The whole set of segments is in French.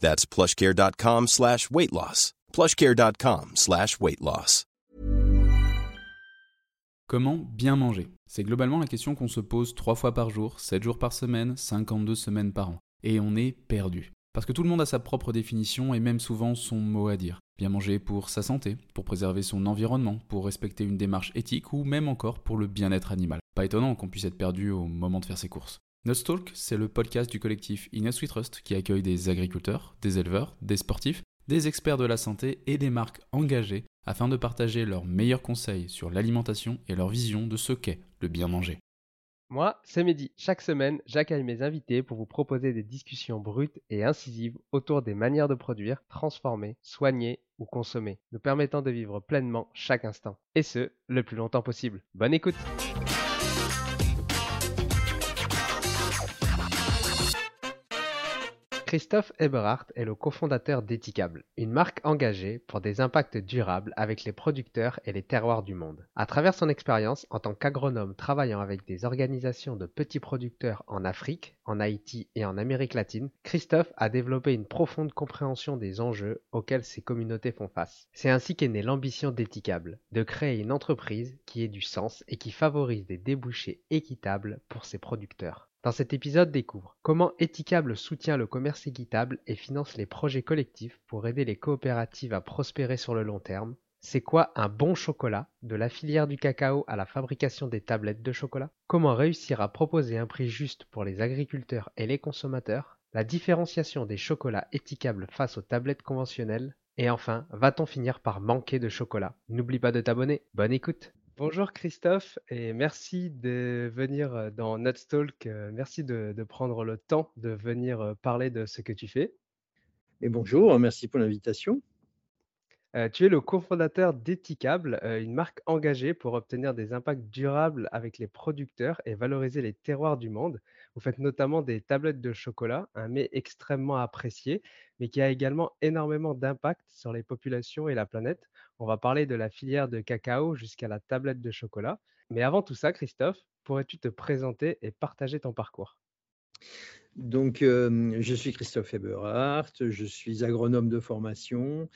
That's plushcare.com slash weight loss. plushcare.com slash weight. Comment bien manger? C'est globalement la question qu'on se pose 3 fois par jour, 7 jours par semaine, 52 semaines par an. Et on est perdu. Parce que tout le monde a sa propre définition et même souvent son mot à dire. Bien manger pour sa santé, pour préserver son environnement, pour respecter une démarche éthique ou même encore pour le bien-être animal. Pas étonnant qu'on puisse être perdu au moment de faire ses courses. Nutstalk, c'est le podcast du collectif Inus We Trust qui accueille des agriculteurs, des éleveurs, des sportifs, des experts de la santé et des marques engagées afin de partager leurs meilleurs conseils sur l'alimentation et leur vision de ce qu'est le bien manger. Moi, c'est Mehdi. Chaque semaine, j'accueille mes invités pour vous proposer des discussions brutes et incisives autour des manières de produire, transformer, soigner ou consommer, nous permettant de vivre pleinement chaque instant. Et ce, le plus longtemps possible. Bonne écoute Christophe Eberhardt est le cofondateur d'Ethicable, une marque engagée pour des impacts durables avec les producteurs et les terroirs du monde. À travers son expérience en tant qu'agronome travaillant avec des organisations de petits producteurs en Afrique, en Haïti et en Amérique latine, Christophe a développé une profonde compréhension des enjeux auxquels ces communautés font face. C'est ainsi qu'est née l'ambition d'Ethicable, de créer une entreprise qui ait du sens et qui favorise des débouchés équitables pour ses producteurs. Dans cet épisode découvre comment Ethicable soutient le commerce équitable et finance les projets collectifs pour aider les coopératives à prospérer sur le long terme. C'est quoi un bon chocolat, de la filière du cacao à la fabrication des tablettes de chocolat? Comment réussir à proposer un prix juste pour les agriculteurs et les consommateurs? La différenciation des chocolats éthicables face aux tablettes conventionnelles? Et enfin, va-t-on finir par manquer de chocolat? N'oublie pas de t'abonner. Bonne écoute Bonjour Christophe et merci de venir euh, dans Nutstalk. euh, Merci de, de prendre le temps de venir euh, parler de ce que tu fais. Et bonjour, merci pour l'invitation. Euh, tu es le cofondateur d'Ethicable, une marque engagée pour obtenir des impacts durables avec les producteurs et valoriser les terroirs du monde. Vous faites notamment des tablettes de chocolat, un mets extrêmement apprécié, mais qui a également énormément d'impact sur les populations et la planète. On va parler de la filière de cacao jusqu'à la tablette de chocolat. Mais avant tout ça, Christophe, pourrais-tu te présenter et partager ton parcours? Donc, euh, je suis Christophe Eberhardt, je suis agronome de formation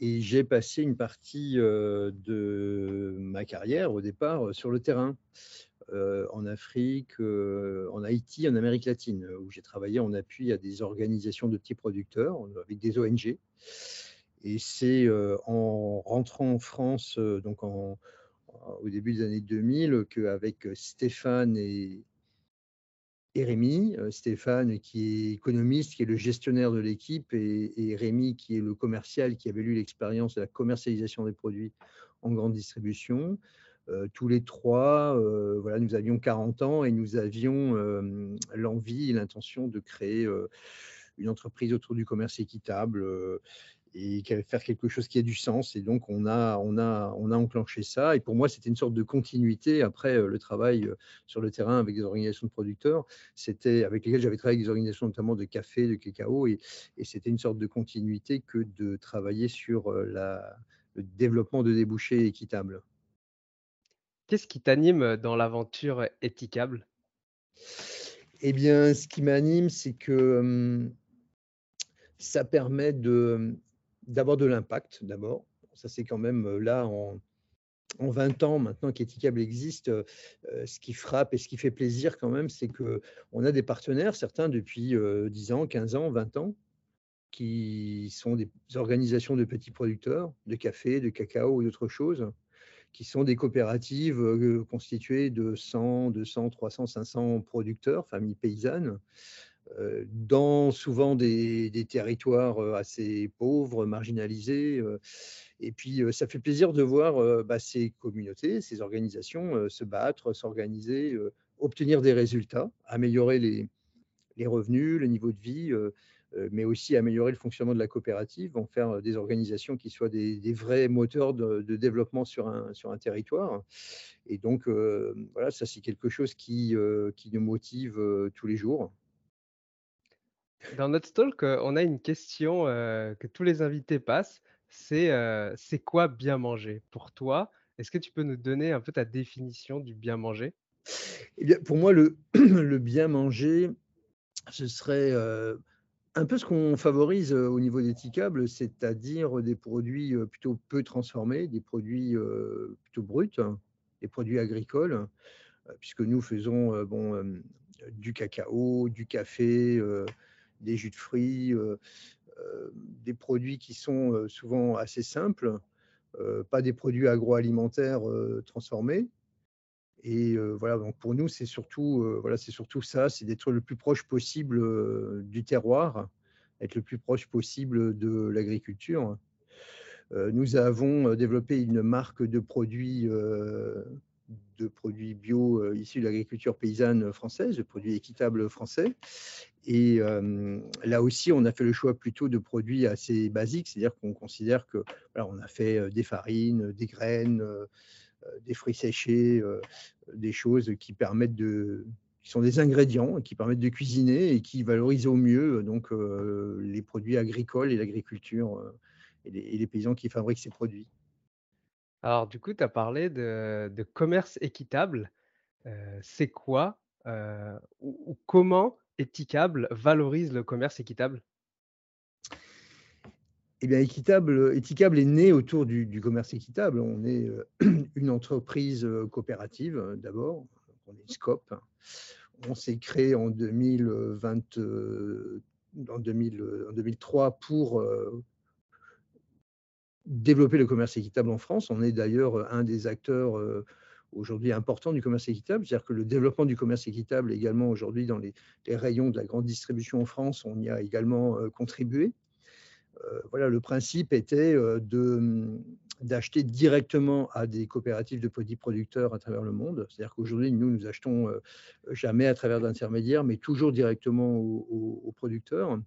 et j'ai passé une partie euh, de ma carrière au départ euh, sur le terrain, en Afrique, en Haïti, en Amérique latine, où j'ai travaillé en appui à des organisations de petits producteurs avec des ONG. Et c'est en rentrant en France, donc au début des années 2000, qu'avec Stéphane et, et Rémi. Stéphane qui est économiste, qui est le gestionnaire de l'équipe, et, et Rémi qui est le commercial, qui avait eu l'expérience de la commercialisation des produits en grande distribution. Tous les trois, voilà, nous avions 40 ans et nous avions l'envie et l'intention de créer une entreprise autour du commerce équitable et faire quelque chose qui ait du sens. Et donc, on a, on a, on a enclenché ça. Et pour moi, c'était une sorte de continuité après euh, le travail euh, sur le terrain avec des organisations de producteurs. C'était avec lesquelles j'avais travaillé avec des organisations notamment de café, de cacao. Et, et c'était une sorte de continuité que de travailler sur euh, la, développement de débouchés équitables. Qu'est-ce qui t'anime dans l'aventure éthicable Eh bien, ce qui m'anime, c'est que ça permet d'avoir de l'impact d'abord. Ça, c'est quand même là, en, en 20 ans maintenant qu'Ethicable existe, ce qui frappe et ce qui fait plaisir quand même, c'est qu'on a des partenaires, certains depuis 10 ans, 15 ans, 20 ans, qui sont des organisations de petits producteurs de café, de cacao ou d'autres choses, qui sont des coopératives constituées de 100, 200, 300, 500 producteurs, familles paysannes, dans souvent des, territoires assez pauvres, marginalisés. Et puis, ça fait plaisir de voir bah, ces communautés, ces organisations se battre, s'organiser, obtenir des résultats, améliorer les, revenus, le niveau de vie, mais aussi améliorer le fonctionnement de la coopérative, en faire des organisations qui soient des, vrais moteurs de, développement sur un, sur un territoire. Et donc, voilà, ça c'est quelque chose qui, qui nous motive tous les jours. Dans notre talk, on a une question que tous les invités passent. C'est c'est quoi bien manger pour toi? Est-ce que tu peux nous donner un peu ta définition du bien manger? Eh Pour moi, le, bien manger, ce serait un peu ce qu'on favorise au niveau des c'est-à-dire des produits plutôt peu transformés, des produits plutôt bruts, hein, des produits agricoles, puisque nous faisons bon, du cacao, du café, des jus de fruits, euh, des produits qui sont euh, souvent assez simples, euh, pas des produits agroalimentaires transformés. Et voilà, donc pour nous, c'est surtout, voilà, c'est surtout ça, c'est d'être le plus proche possible du terroir, être le plus proche possible de l'agriculture. nous avons développé une marque de produits de produits bio issus de l'agriculture paysanne française, de produits équitables français. Et là aussi, on a fait le choix plutôt de produits assez basiques, c'est-à-dire qu'on considère que voilà, on a fait des farines, des graines, des fruits séchés, des choses qui permettent de qui sont des ingrédients qui permettent de cuisiner et qui valorisent au mieux donc les produits agricoles et l'agriculture et, les paysans qui fabriquent ces produits. Alors, du coup, tu as parlé de, commerce équitable. c'est quoi ou, comment Équitable valorise le commerce équitable? Eh bien, équitable, est né autour du, commerce équitable. On est une entreprise coopérative d'abord, on est SCOP. On s'est créé en, 2020, en, 2003 pour développer le commerce équitable en France. On est d'ailleurs un des acteurs euh, aujourd'hui importants du commerce équitable. C'est-à-dire que le développement du commerce équitable également aujourd'hui dans les, rayons de la grande distribution en France, on y a également euh, contribué. Euh, voilà, le principe était de d'acheter directement à des coopératives de petits producteurs à travers le monde. C'est-à-dire qu'aujourd'hui, nous, nous achetons jamais à travers d'intermédiaires, mais toujours directement aux producteurs,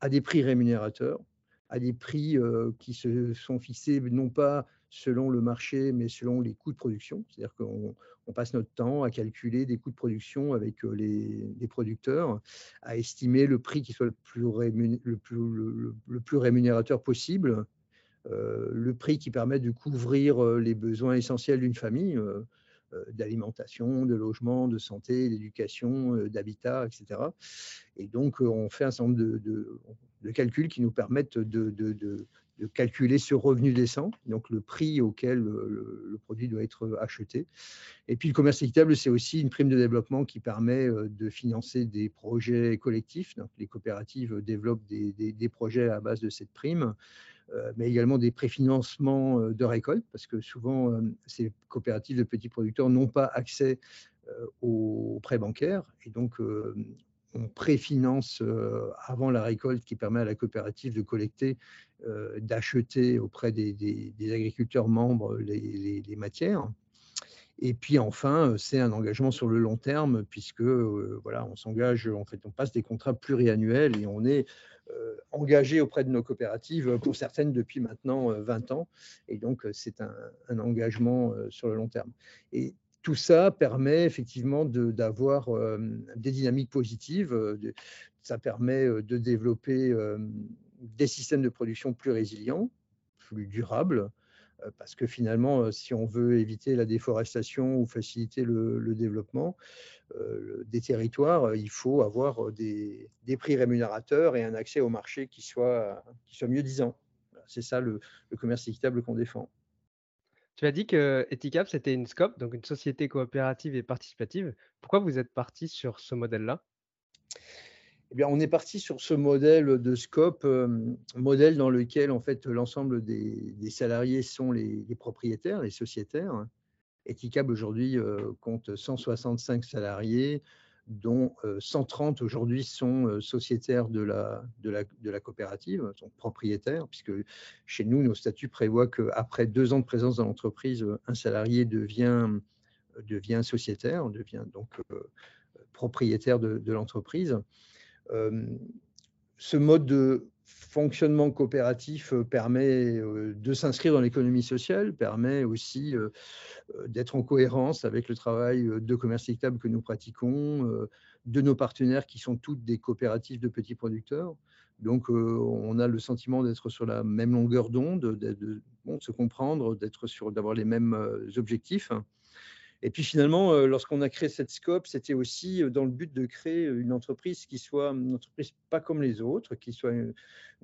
à des prix rémunérateurs, à des prix qui se sont fixés non pas selon le marché, mais selon les coûts de production. C'est-à-dire qu'on passe notre temps à calculer des coûts de production avec les, producteurs, à estimer le prix qui soit le plus, rémunérateur possible, le prix qui permet de couvrir les besoins essentiels d'une famille. D'alimentation, de logement, de santé, d'éducation, d'habitat, etc. Et donc, on fait un certain nombre de, calculs qui nous permettent de, calculer ce revenu décent, donc le prix auquel le, produit doit être acheté. Et puis le commerce équitable, c'est aussi une prime de développement qui permet euh, de financer des projets collectifs. Donc les coopératives développent des, des, projets à base de cette prime. Euh, mais également des préfinancements euh, de récolte, parce que souvent, ces coopératives de petits producteurs n'ont pas accès aux prêts bancaires. Et donc, on préfinance euh, avant la récolte qui permet à la coopérative de collecter, euh, d'acheter auprès des, agriculteurs membres les, matières. Et puis enfin, c'est un engagement sur le long terme puisque euh, voilà, on s'engage, en fait, on passe des contrats pluriannuels et on est engagé auprès de nos coopératives pour certaines depuis maintenant 20 ans. Et donc, c'est un, engagement sur le long terme. Et tout ça permet effectivement d'avoir des dynamiques positives. Ça permet de développer des systèmes de production plus résilients, plus durables, parce que finalement, si on veut éviter la déforestation ou faciliter le, développement des territoires, il faut avoir des, prix rémunérateurs et un accès au marché qui soit, qui soit mieux disant. C'est ça le, commerce équitable qu'on défend. Tu as dit que Eticap, c'était une SCOP, donc une société coopérative et participative. Pourquoi vous êtes parti sur ce modèle-là? Eh bien, on est parti sur ce modèle de scope, euh, modèle dans lequel en fait l'ensemble des, salariés sont les, propriétaires, les sociétaires. Eticab aujourd'hui euh, compte 165 salariés, dont 130 euh, aujourd'hui sont sociétaires de la, coopérative, sont propriétaires, puisque chez nous, nos statuts prévoient qu'après deux ans de présence dans l'entreprise, un salarié devient, devient sociétaire, devient donc propriétaire de l'entreprise ce mode de fonctionnement coopératif permet de s'inscrire dans l'économie sociale, permet aussi d'être en cohérence avec le travail de commerce équitable que nous pratiquons, de nos partenaires qui sont toutes des coopératives de petits producteurs. Donc, on a le sentiment d'être sur la même longueur d'onde, de, se comprendre, d'être sur, d'avoir les mêmes objectifs. Et puis finalement, euh, lorsqu'on a créé cette scope, c'était aussi euh, dans le but de créer une entreprise qui soit une entreprise pas comme les autres, qui soit une,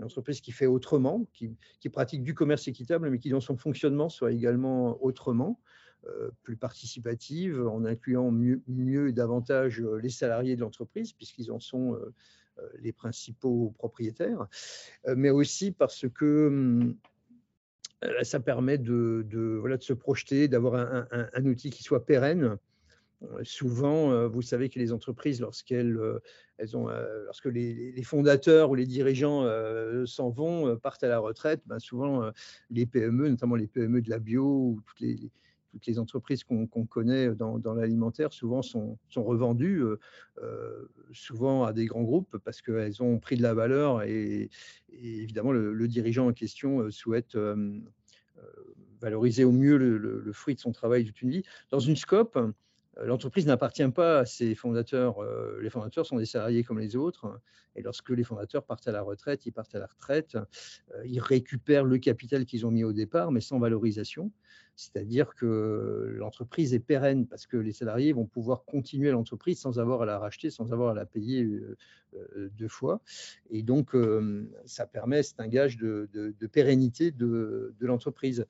entreprise qui fait autrement, qui, pratique du commerce équitable, mais qui dans son fonctionnement soit également autrement, euh, plus participative, en incluant mieux, et davantage les salariés de l'entreprise, puisqu'ils en sont les principaux propriétaires, mais aussi parce que hum, euh, ça permet de, voilà, de se projeter, d'avoir un, outil qui soit pérenne. Euh, souvent, euh, vous savez que les entreprises, lorsqu'elles elles ont, lorsque les, fondateurs ou les dirigeants s'en vont, partent à la retraite, ben souvent les PME, notamment les PME de la bio ou toutes les, toutes les entreprises qu'on connaît dans, l'alimentaire, souvent sont, sont revendues, souvent à des grands groupes parce qu'elles ont pris de la valeur et, évidemment le, dirigeant en question souhaite valoriser au mieux le, fruit de son travail toute une vie. Dans une scope, l'entreprise n'appartient pas à ses fondateurs. Les fondateurs sont des salariés comme les autres. Et lorsque les fondateurs partent à la retraite, ils partent à la retraite, ils récupèrent le capital qu'ils ont mis au départ, mais sans valorisation. C'est-à-dire que l'entreprise est pérenne parce que les salariés vont pouvoir continuer l'entreprise sans avoir à la racheter, sans avoir à la payer euh, euh, deux fois. Et donc, euh, ça permet, c'est un gage de, pérennité de, l'entreprise.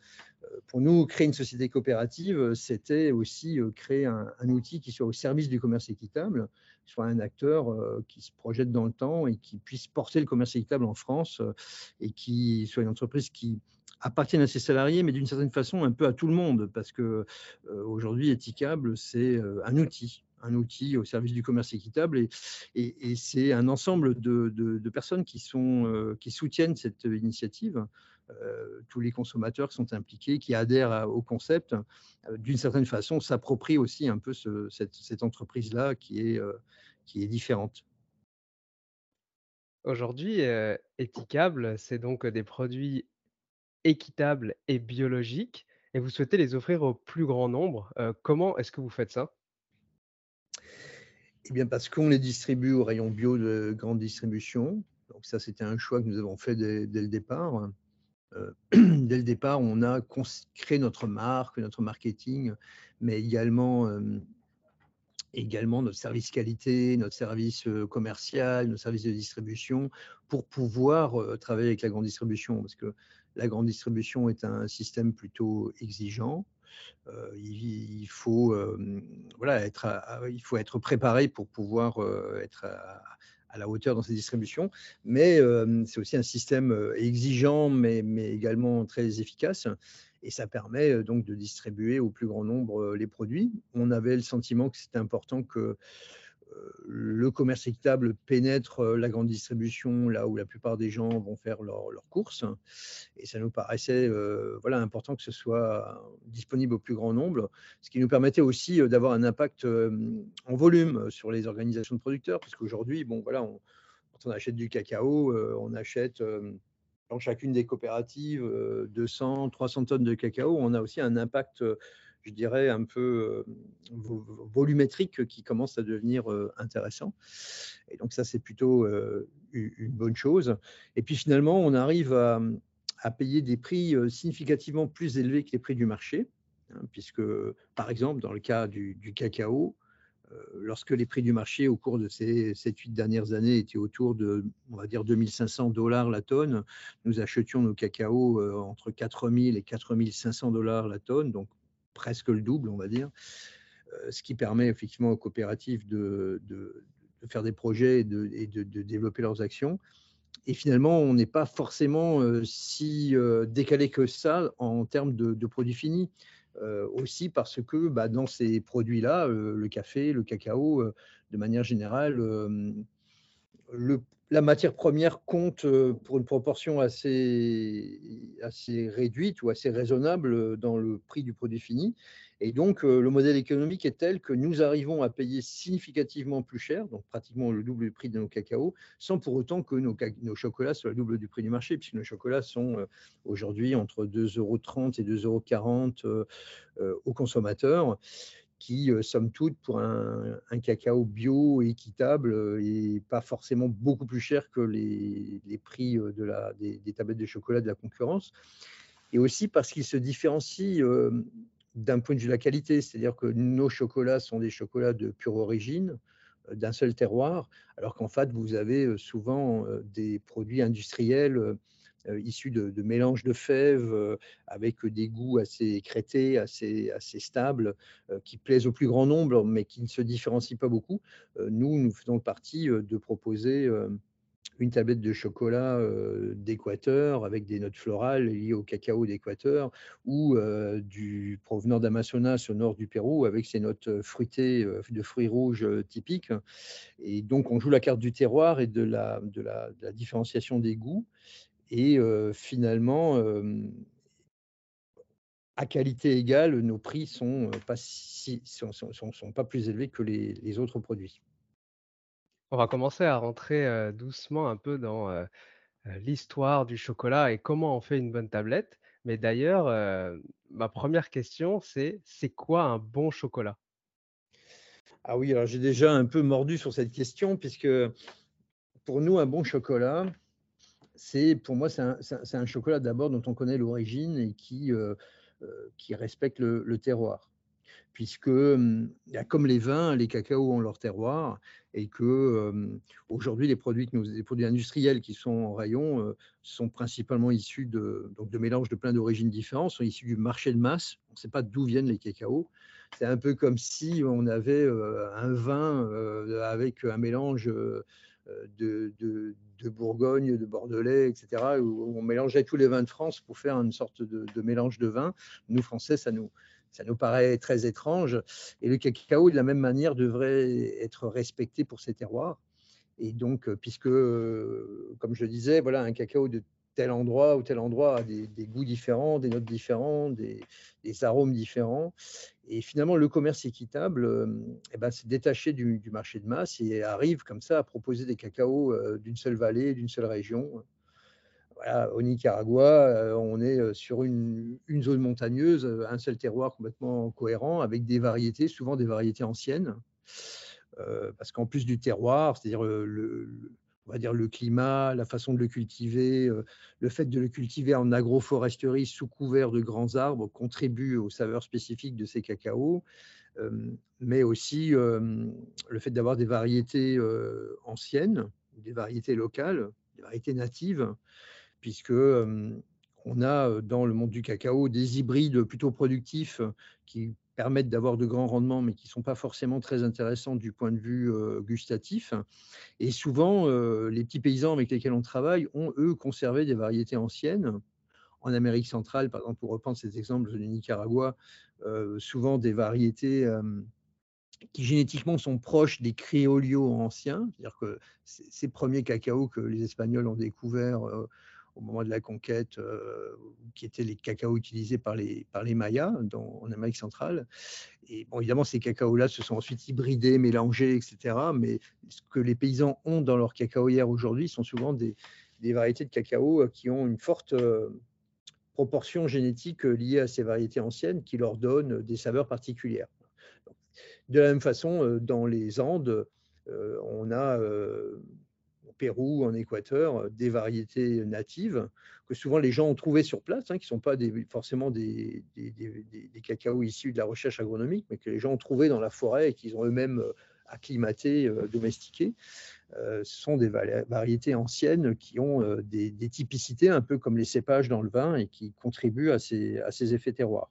Pour nous, créer une société coopérative, c'était aussi créer un, outil qui soit au service du commerce équitable, soit un acteur qui se projette dans le temps et qui puisse porter le commerce équitable en France et qui soit une entreprise qui appartiennent à ses salariés, mais d'une certaine façon un peu à tout le monde, parce que euh, aujourd'hui, Eticable, c'est euh, un outil, un outil au service du commerce équitable, et, c'est un ensemble de, personnes qui, sont, euh, qui soutiennent cette initiative. tous les consommateurs qui sont impliqués, qui adhèrent au concept, d'une certaine façon, s'approprient aussi un peu ce, cette, cette entreprise-là qui est, qui est différente. Aujourd'hui, Eticable, c'est donc des produits équitable et biologique et vous souhaitez les offrir au plus grand nombre. comment est-ce que vous faites ça? Eh bien, parce qu'on les distribue au rayon bio de grande distribution. Donc ça, c'était un choix que nous avons fait dès, le départ. dès le départ, on a créé notre marque, notre marketing, mais également également notre service qualité, notre service commercial, nos services de distribution, pour pouvoir travailler avec la grande distribution. Parce que la grande distribution est un système plutôt exigeant. il, faut, voilà, être il faut être préparé pour pouvoir être à, la hauteur dans ces distributions. Mais c'est aussi un système exigeant, mais, mais également très efficace et ça permet donc de distribuer au plus grand nombre les produits. On avait le sentiment que c'était important que le commerce équitable pénètre la grande distribution là où la plupart des gens vont faire leurs courses et ça nous paraissait voilà important que ce soit disponible au plus grand nombre ce qui nous permettait aussi d'avoir un impact en volume sur les organisations de producteurs parce qu'aujourd'hui bon voilà quand on achète du cacao on achète dans chacune des coopératives 200, 300 tonnes de cacao, on a aussi un impact, je dirais, un peu volumétrique qui commence à devenir intéressant. Et donc ça, c'est plutôt une bonne chose. Et puis finalement, on arrive à, à payer des prix significativement plus élevés que les prix du marché, hein, puisque, par exemple, dans le cas du, cacao, lorsque les prix du marché au cours de ces 7-8 dernières années étaient autour de, on va dire, 2500 dollars la tonne, nous achetions nos cacao entre 4000 et 4500 dollars la tonne, donc presque le double, on va dire, ce qui permet effectivement aux coopératives de, faire des projets et de, développer leurs actions. Et finalement, on n'est pas forcément si décalé que ça en termes de, produits finis. aussi parce que bah, dans ces produits-là, le café, le cacao, de manière générale, le, la matière première compte pour une proportion assez, réduite ou assez raisonnable dans le prix du produit fini. Et donc, le modèle économique est tel que nous arrivons à payer significativement plus cher, donc pratiquement le double du prix de nos cacaos, sans pour autant que nos, nos chocolats soient le double du prix du marché, puisque nos chocolats sont aujourd'hui entre 2,30 euros et 2,40 euros aux consommateurs qui, somme toute, pour un, cacao bio équitable, et pas forcément beaucoup plus cher que les, prix de la, des, tablettes de chocolat de la concurrence. Et aussi parce qu'il se différencie d'un point de vue de la qualité, c'est-à-dire que nos chocolats sont des chocolats de pure origine, d'un seul terroir, alors qu'en fait, vous avez souvent des produits industriels issus de, mélanges de fèves avec des goûts assez écrétés, assez, assez stables, qui plaisent au plus grand nombre, mais qui ne se différencient pas beaucoup. nous, nous faisons partie de proposer une tablette de chocolat d'Équateur avec des notes florales liées au cacao d'Équateur ou du provenant d'Amazonas au nord du Pérou avec ses notes fruitées de fruits rouges typiques. Et donc on joue la carte du terroir et de la, de la, différenciation des goûts. Et finalement, à qualité égale, nos prix sont pas, si, sont, sont, sont, pas plus élevés que les, les autres produits. On va commencer à rentrer doucement un peu dans l'histoire du chocolat et comment on fait une bonne tablette. Mais d'ailleurs, ma première question, c'est c'est quoi un bon chocolat? Ah oui, alors j'ai déjà un peu mordu sur cette question, puisque pour nous, un bon chocolat, c'est pour moi, c'est un, chocolat d'abord dont on connaît l'origine et qui, qui respecte le terroir puisque comme les vins, les cacaos ont leur terroir, et que aujourd'hui les produits, industriels qui sont en rayon sont principalement issus de, donc de mélanges de plein d'origines différentes, sont issus du marché de masse. On ne sait pas d'où viennent les cacaos. C'est un peu comme si on avait un vin avec un mélange de, de, Bourgogne, de Bordelais, etc., où on mélangeait tous les vins de France pour faire une sorte de, de mélange de vin. Nous, Français, ça nous, ça nous paraît très étrange. Et le cacao, de la même manière, devrait être respecté pour ses terroirs. Et donc, euh, puisque, euh, comme je disais, voilà, un cacao de tel endroit ou tel endroit a des, goûts différents, des notes différentes, des, arômes différents. Et finalement, le commerce équitable euh, eh ben, s'est détaché du, marché de masse et arrive comme ça à proposer des cacaos d'une seule vallée, d'une seule région, au Nicaragua, euh, on est euh, sur une, zone montagneuse, euh, un seul terroir complètement cohérent, avec des variétés, souvent des variétés anciennes. parce qu'en plus du terroir, c'est-à-dire le, on va dire le climat, la façon de le cultiver, le fait de le cultiver en agroforesterie sous couvert de grands arbres contribue aux saveurs spécifiques de ces cacaos, mais aussi le fait d'avoir des variétés anciennes, des variétés locales, des variétés natives, puisque on a dans le monde du cacao des hybrides plutôt productifs qui permettent d'avoir de grands rendements, mais qui ne sont pas forcément très intéressants du point de vue gustatif. Et souvent, les petits paysans avec lesquels on travaille ont, eux, conservé des variétés anciennes. En Amérique centrale, par exemple, pour reprendre ces exemples du Nicaragua, souvent des variétés qui génétiquement sont proches des créolios anciens, c'est-à-dire que ces premiers cacaos que les Espagnols ont découverts au moment de la conquête, euh, qui étaient les cacaos utilisés par les, Mayas en Amérique centrale. Et évidemment, ces cacaos-là se sont ensuite hybridés, mélangés, etc. Mais ce que les paysans ont dans leur cacaoyère aujourd'hui sont souvent des, des, variétés de cacao euh, qui ont une forte euh, proportion génétique liée à ces variétés anciennes qui leur donnent des saveurs particulières. De la même façon, dans les Andes, on a Pérou, en Équateur, des variétés natives que souvent les gens ont trouvées sur place, hein, qui ne sont pas forcément des, des, cacao issus de la recherche agronomique, mais que les gens ont trouvés dans la forêt et qu'ils ont eux-mêmes acclimatés, domestiqués. ce sont des variétés anciennes qui ont des, typicités un peu comme les cépages dans le vin et qui contribuent à ces, effets terroirs.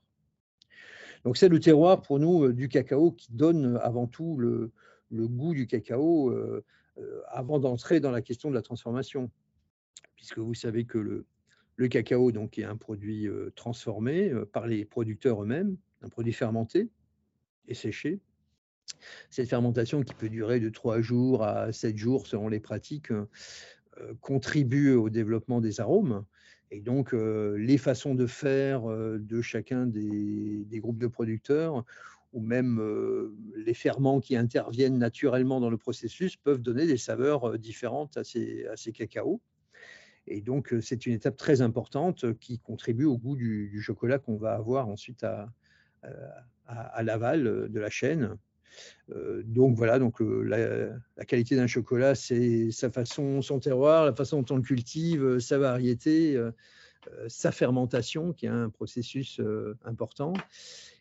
Donc c'est le terroir pour nous du cacao qui donne avant tout le, goût du cacao euh, euh, avant d'entrer dans la question de la transformation. Puisque vous savez que le, cacao donc, est un produit euh, transformé par les producteurs eux-mêmes, un produit fermenté et séché. Cette fermentation qui peut durer de 3 jours à 7 jours selon les pratiques contribue au développement des arômes. Et donc, les façons de faire de chacun des, groupes de producteurs ou même les ferments qui interviennent naturellement dans le processus peuvent donner des saveurs différentes à ces, à cacaos. Et donc, c'est une étape très importante qui contribue au goût du, chocolat qu'on va avoir ensuite à, à, l'aval de la chaîne. donc voilà, donc la qualité d'un chocolat, c'est sa façon, son terroir, la façon dont on le cultive, sa variété, sa fermentation, qui est un processus important.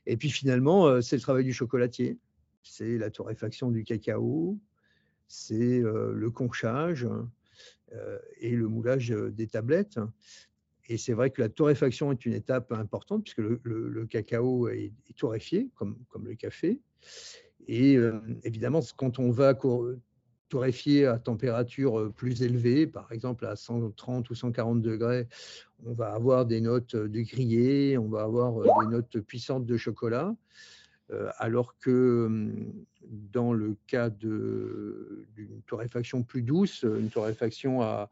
Et puis finalement, euh, c'est le travail du chocolatier. C'est la torréfaction du cacao, c'est euh, le conchage euh, et le moulage des tablettes. Et c'est vrai que la torréfaction est une étape importante puisque le, cacao est, torréfié, comme, comme, le café. Et évidemment, quand on va torréfier à température plus élevée, par exemple à 130 ou 140 degrés, on va avoir des notes de grillé, on va avoir des notes puissantes de chocolat, alors que hum, dans le cas d'une torréfaction plus douce, une torréfaction à,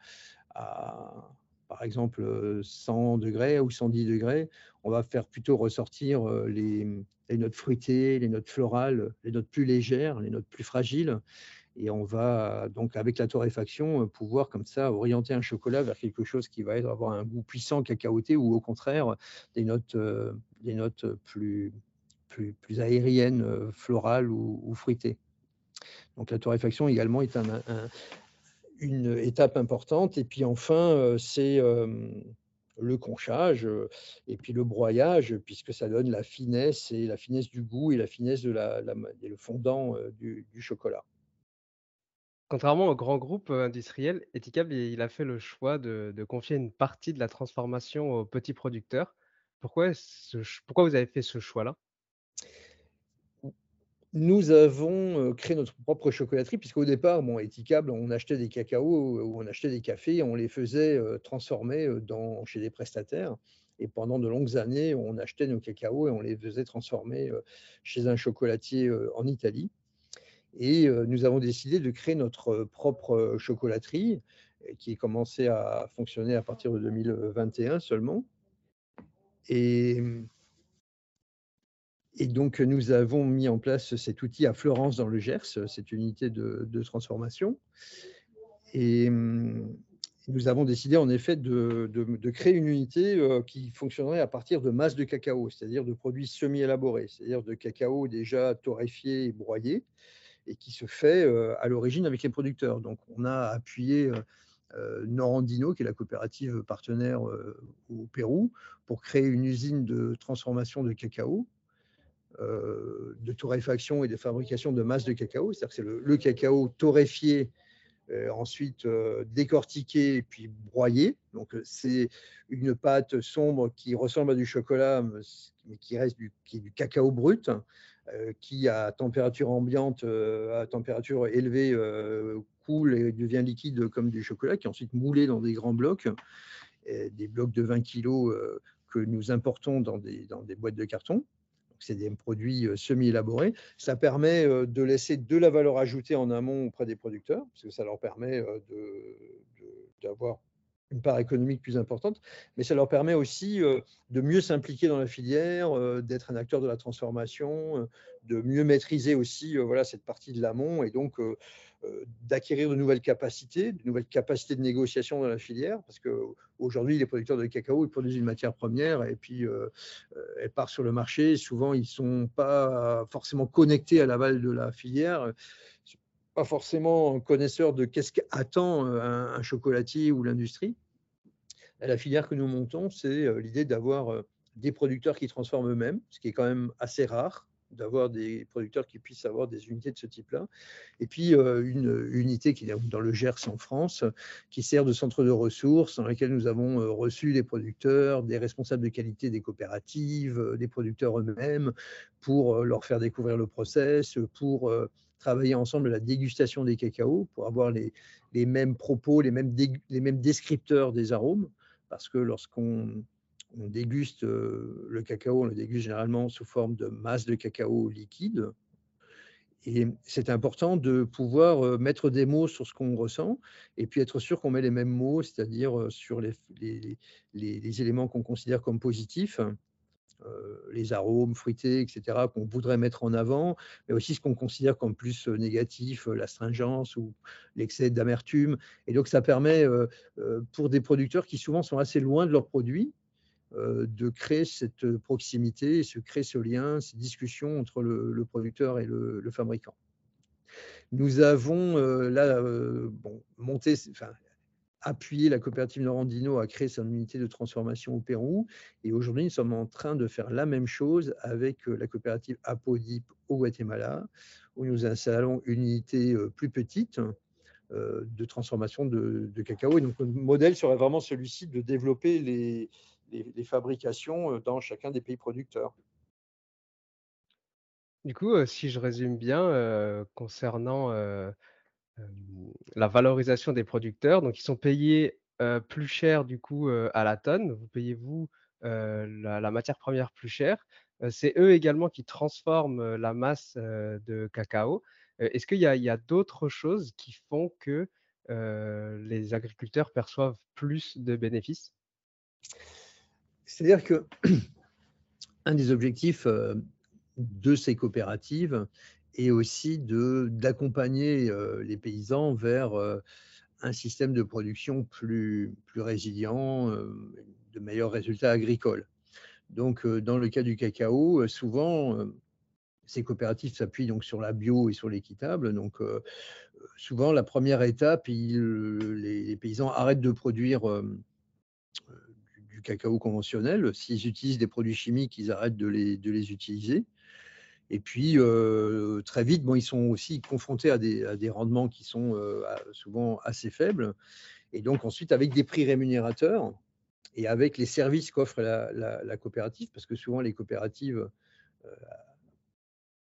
par exemple 100 degrés ou 110 degrés, on va faire plutôt ressortir les notes fruitées, les notes florales, les notes plus légères, les notes plus fragiles. Et on va donc, avec la torréfaction, pouvoir comme ça orienter un chocolat vers quelque chose qui va avoir un goût puissant cacaoté ou au contraire des notes, des notes plus, plus, plus aériennes, florales ou, fruitées. Donc la torréfaction également est un, une étape importante. Et puis enfin, c'est le conchage et puis le broyage, puisque ça donne la finesse et la finesse du goût et la finesse de la, le fondant du chocolat. Contrairement aux grands groupes, industriels, Etikab, il a fait le choix de confier une partie de la transformation aux petits producteurs. Pourquoi vous avez fait ce choix-là? Nous avons, créé notre propre chocolaterie puisqu'au départ, bon, on achetait des cacaos ou on achetait des cafés, on les faisait, transformer, chez des prestataires et pendant de longues années, on achetait nos cacaos et on les faisait transformer, chez un chocolatier, en Italie. Et nous avons décidé de créer notre propre chocolaterie qui a commencé à fonctionner à partir de 2021 seulement. Et, mmh, et donc, nous avons mis en place cet outil à Florence dans le Gers, cette unité de, transformation. Et mmh, nous avons décidé en effet de, de, créer une unité qui fonctionnerait à partir de masse de cacao, c'est-à-dire de produits semi-élaborés, c'est-à-dire de cacao déjà torréfié et broyé, et qui se fait à l'origine avec les producteurs. Donc, on a appuyé Norandino, qui est la coopérative partenaire au Pérou, pour créer une usine de transformation de cacao, de torréfaction et de fabrication de masse de cacao. C'est-à-dire que c'est le, cacao torréfié, ensuite décortiqué puis broyé. Donc, c'est une pâte sombre qui ressemble à du chocolat, mais qui reste du, qui est du cacao brut euh, qui, à température ambiante, euh, à température élevée, euh, coule et devient liquide comme du chocolat, qui est ensuite moulé dans des grands blocs, des blocs de 20 kg que nous importons dans des, dans des boîtes de carton c'est des produits semi-élaborés. Ça permet de laisser de la valeur ajoutée en amont auprès des producteurs, parce que ça leur permet d'avoir une part économique plus importante, mais ça leur permet aussi euh, de mieux s'impliquer dans la filière, euh, d'être un acteur de la transformation, euh, de mieux maîtriser aussi voilà, cette partie de l'amont et donc d'acquérir de nouvelles capacités, de nouvelles capacités de négociation dans la filière, parce qu'aujourd'hui, les producteurs de cacao, ils produisent une matière première et puis elle part sur le marché. Souvent, ils ne sont pas forcément connectés à l'aval de la filière pas forcément connaisseurs de qu'est-ce qu'attend un, un chocolatier ou l'industrie. La filière que nous montons, c'est l'idée d'avoir des producteurs qui transforment eux-mêmes, ce qui est quand même assez rare d'avoir des producteurs qui puissent avoir des unités de ce type-là. Et puis euh, une unité qui est dans le Gers en France, qui sert de centre de ressources, dans laquelle nous avons euh, reçu des producteurs, des responsables de qualité des coopératives, euh, des producteurs eux-mêmes, pour leur faire découvrir le process, pour travailler ensemble la dégustation des cacao, pour avoir les, les mêmes propos, les mêmes, les mêmes descripteurs des arômes, parce que lorsqu'on on déguste le cacao, on le déguste généralement sous forme de masse de cacao liquide. Et c'est important de pouvoir mettre des mots sur ce qu'on ressent et puis être sûr qu'on met les mêmes mots, c'est-à-dire sur les, éléments qu'on considère comme positifs, les arômes fruités, etc., qu'on voudrait mettre en avant, mais aussi ce qu'on considère comme plus négatif, l'astringence ou l'excès d'amertume. Et donc ça permet, pour des producteurs qui souvent sont assez loin de leurs produits, euh, de créer cette proximité, se créer ce lien, ces discussions entre le, producteur et le, fabricant. Nous avons euh, là euh, monté, enfin, appuyé la coopérative Norandino à créer son unité de transformation au Pérou. Et aujourd'hui, nous sommes en train de faire la même chose avec la coopérative Apodip au Guatemala, où nous installons une unité plus petite de transformation de, de, cacao. Et donc, le modèle serait vraiment celui-ci de développer les, les, fabrications euh, dans chacun des pays producteurs. Du coup, euh, si je résume bien, euh, concernant la valorisation des producteurs, donc ils sont payés plus cher du coup à la tonne. Vous payez vous la, matière première plus cher. c'est eux également qui transforment la masse de cacao. Est-ce qu'il y a, d'autres choses qui font que les agriculteurs perçoivent plus de bénéfices? C'est-à-dire que un des objectifs euh, de ces coopératives est aussi d'accompagner euh, les paysans vers euh, un système de production plus, plus résilient, de meilleurs résultats agricoles. Donc, dans le cas du cacao, souvent, ces coopératives s'appuient donc sur la bio et sur l'équitable. Donc, souvent, la première étape, les, les, paysans arrêtent de produire cacao conventionnel. S'ils utilisent des produits chimiques, ils arrêtent de les, utiliser. Et puis, euh, très vite, bon, ils sont aussi confrontés à des, rendements qui sont euh, souvent assez faibles. Et donc, ensuite, avec des prix rémunérateurs et avec les services qu'offre la, la, coopérative, parce que souvent, les coopératives euh,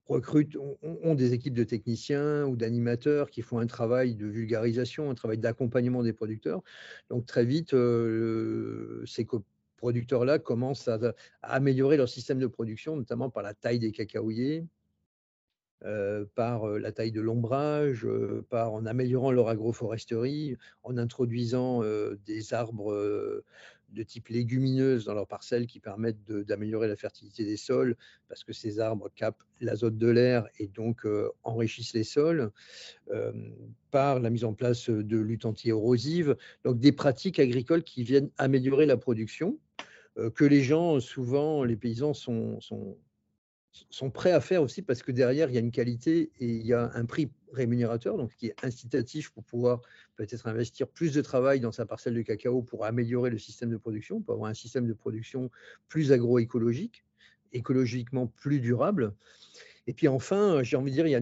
recrutent, ont, des équipes de techniciens ou d'animateurs qui font un travail de vulgarisation, un travail d'accompagnement des producteurs. Donc très vite, ces producteurs-là commencent à, améliorer leur système de production, notamment par la taille des cacaoyers, par la taille de l'ombrage, par en améliorant leur agroforesterie, en introduisant des arbres de type légumineuse dans leurs parcelles qui permettent d'améliorer la fertilité des sols parce que ces arbres capent l'azote de l'air et donc euh, enrichissent les sols euh, par la mise en place de luttes anti-érosives. Donc des pratiques agricoles qui viennent améliorer la production euh, que les gens, souvent les paysans sont, sont sont prêts à faire aussi parce que derrière, il y a une qualité et il y a un prix rémunérateur, donc qui est incitatif pour pouvoir peut-être investir plus de travail dans sa parcelle de cacao pour améliorer le système de production, pour avoir un système de production plus agroécologique, écologiquement plus durable. Et puis enfin, j'ai envie de dire, il y a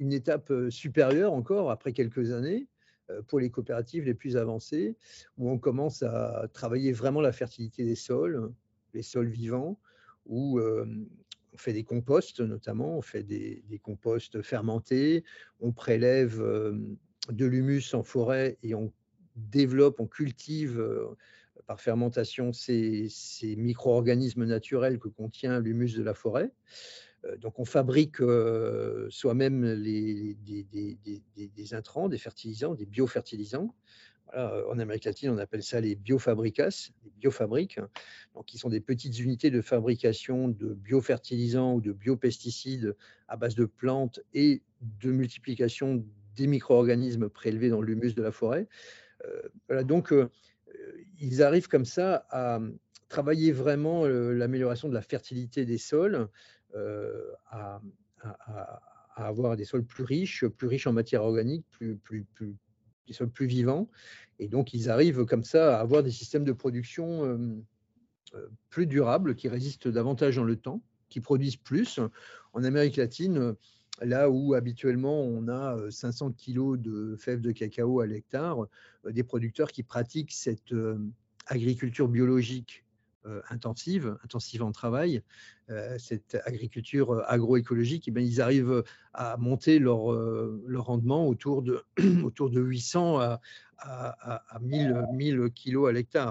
une, étape euh, supérieure encore, après quelques années, euh, pour les coopératives les plus avancées, où on commence à travailler vraiment la fertilité des sols, les sols vivants, où euh, on fait des composts notamment, on fait des, composts fermentés, on prélève de l'humus en forêt et on développe, on cultive par fermentation ces, micro-organismes naturels que contient l'humus de la forêt. Donc on fabrique soi-même des, des, intrants, des fertilisants, des biofertilisants en Amérique latine, on appelle ça les biofabricas, les biofabriques, donc qui sont des petites unités de fabrication de biofertilisants ou de biopesticides à base de plantes et de multiplication des micro-organismes prélevés dans l'humus de la forêt. Euh, donc, euh, ils arrivent comme ça à travailler vraiment euh, l'amélioration de la fertilité des sols, à, avoir des sols plus riches, plus riches en matière organique, plus, plus, plus, des sols plus vivants. Et donc, ils arrivent comme ça à avoir des systèmes de production euh, euh, plus durables, qui résistent davantage dans le temps, qui produisent plus. En Amérique latine, là où habituellement on a 500 kg de fèves de cacao à l'hectare, des producteurs qui pratiquent cette agriculture biologique intensive, intensive en travail, cette agriculture agroécologique, eh ils arrivent à monter leur, rendement autour de, autour de 800 à, à, à 1000, 1000 kilos à l'hectare.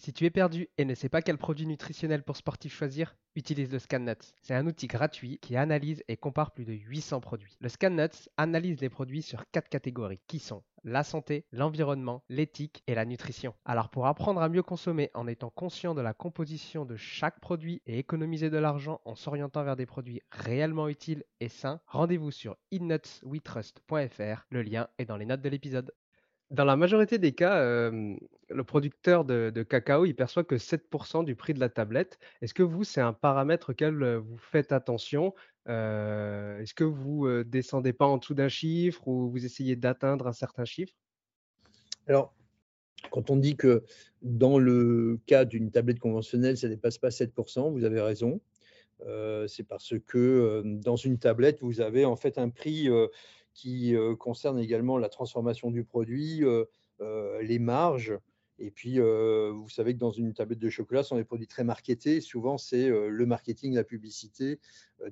Si tu es perdu et ne sais pas quel produit nutritionnel pour sportif choisir, utilise le ScanNuts. C'est un outil gratuit qui analyse et compare plus de 800 produits. Le ScanNuts analyse les produits sur quatre catégories qui sont la santé, l'environnement, l'éthique et la nutrition. Alors pour apprendre à mieux consommer en étant conscient de la composition de chaque produit et économiser de l'argent en s'orientant vers des produits réellement utiles et sains, rendez-vous sur innutswetrust.fr. Le lien est dans les notes de l'épisode. Dans la majorité des cas, le producteur de, cacao, il perçoit que 7% du prix de la tablette. Est-ce que vous, c'est un paramètre auquel vous faites attention? Est-ce que vous ne descendez pas en dessous d'un chiffre ou vous essayez d'atteindre un certain chiffre? Alors, quand on dit que dans le cas d'une tablette conventionnelle, ça ne dépasse pas 7%, vous avez raison. c'est parce que dans une tablette, vous avez en fait un prix qui concerne également la transformation du produit, les marges. Et puis, vous savez que dans une tablette de chocolat, ce sont des produits très marketés. Souvent, c'est le marketing, la publicité